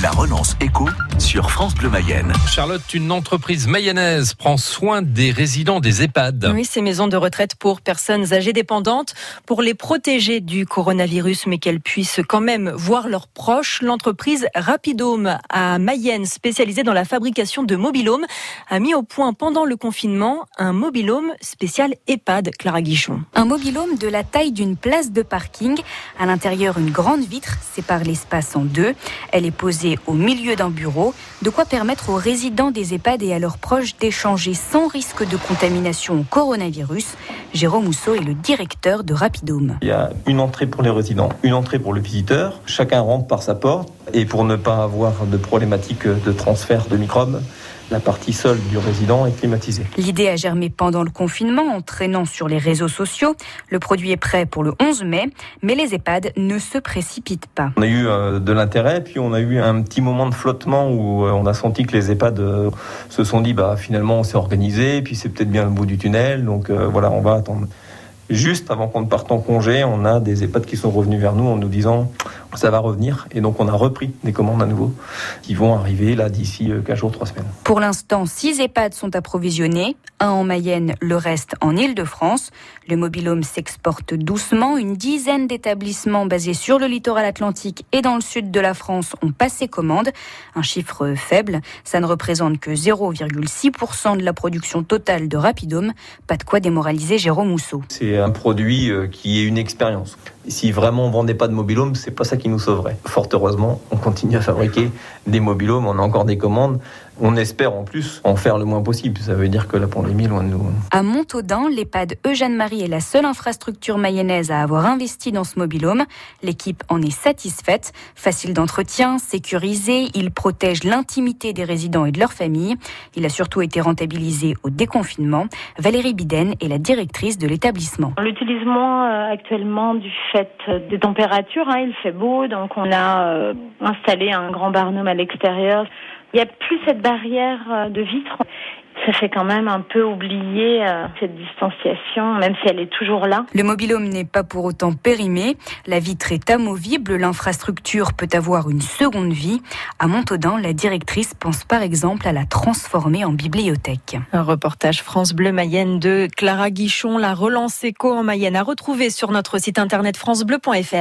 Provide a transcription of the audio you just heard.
La relance éco sur France Bleu Mayenne. Charlotte, une entreprise mayonnaise prend soin des résidents des EHPAD. Oui, ces maisons de retraite pour personnes âgées dépendantes, pour les protéger du coronavirus, mais qu'elles puissent quand même voir leurs proches. L'entreprise Rapidome à Mayenne, spécialisée dans la fabrication de mobilhomes, a mis au point pendant le confinement un mobilhome spécial EHPAD, Clara Guichon. Un mobilhome de la taille d'une place de parking. À l'intérieur, une grande vitre sépare l'espace en deux. Elle est posée au milieu d'un bureau, de quoi permettre aux résidents des EHPAD et à leurs proches d'échanger sans risque de contamination au coronavirus. Jérôme Mousseau est le directeur de Rapidome. Il y a une entrée pour les résidents, une entrée pour le visiteur. Chacun rentre par sa porte et pour ne pas avoir de problématique de transfert de microbes, la partie seule du résident est climatisée. L'idée a germé pendant le confinement en traînant sur les réseaux sociaux. Le produit est prêt pour le 11 mai, mais les EHPAD ne se précipitent pas. On a eu euh, de l'intérêt, puis on a eu un petit moment de flottement où euh, on a senti que les EHPAD euh, se sont dit bah finalement on s'est organisé, puis c'est peut-être bien le bout du tunnel, donc voilà on va Juste avant qu'on ne parte en congé, on a des EHPAD qui sont revenus vers nous en nous disant ça va revenir. Et donc on a repris des commandes à nouveau qui vont arriver là d'ici 4 jours, 3 semaines. Pour l'instant, 6 EHPAD sont approvisionnés, un en Mayenne, le reste en Île-de-France. Le mobilhome s'exporte doucement. Une dizaine d'établissements basés sur le littoral atlantique et dans le sud de la France ont passé commande. Un chiffre faible, ça ne représente que 0,6% de la production totale de Rapidome. Pas de quoi démoraliser Jérôme Mousseau. C'est un produit euh, qui est une expérience. Si vraiment on vendait pas de mobilhome, c'est pas ça qui nous sauverait. Fort heureusement, on continue à fabriquer des mobilhomes, on a encore des commandes. On espère en plus en faire le moins possible. Ça veut dire que la pandémie, loin de nous. À Montaudin, l'EHPAD Eugène-Marie est la seule infrastructure mayonnaise à avoir investi dans ce mobilhome. L'équipe en est satisfaite. Facile d'entretien, sécurisé, il protège l'intimité des résidents et de leurs familles. Il a surtout été rentabilisé au déconfinement. Valérie Biden est la directrice de l'établissement. On l'utilise moins euh, actuellement du fait des températures. Hein. Il fait beau, donc on a euh, installé un grand barnum à l'extérieur. Il n'y a plus cette barrière euh, de vitre. Ça fait quand même un peu oublier euh, cette distanciation, même si elle est toujours là. Le mobilhome n'est pas pour autant périmé. La vitre est amovible. L'infrastructure peut avoir une seconde vie. À Montaudin, la directrice pense par exemple à la transformer en bibliothèque. Un reportage France Bleu Mayenne de Clara Guichon, la relance éco en Mayenne à retrouver sur notre site internet francebleu.fr.